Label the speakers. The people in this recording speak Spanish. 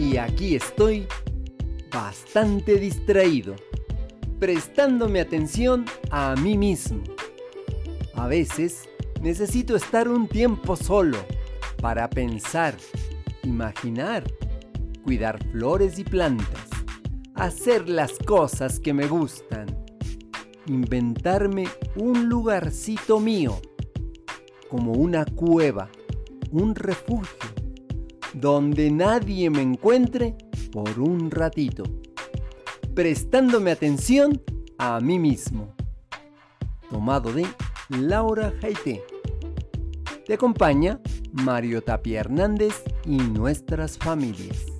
Speaker 1: Y aquí estoy bastante distraído, prestándome atención a mí mismo. A veces necesito estar un tiempo solo para pensar, imaginar, cuidar flores y plantas, hacer las cosas que me gustan, inventarme un lugarcito mío, como una cueva, un refugio, donde nadie me encuentre por un ratito, prestándome atención a mí mismo. Tomado de Laura Jaité. Te acompaña Mario Tapia Hernández y nuestras familias.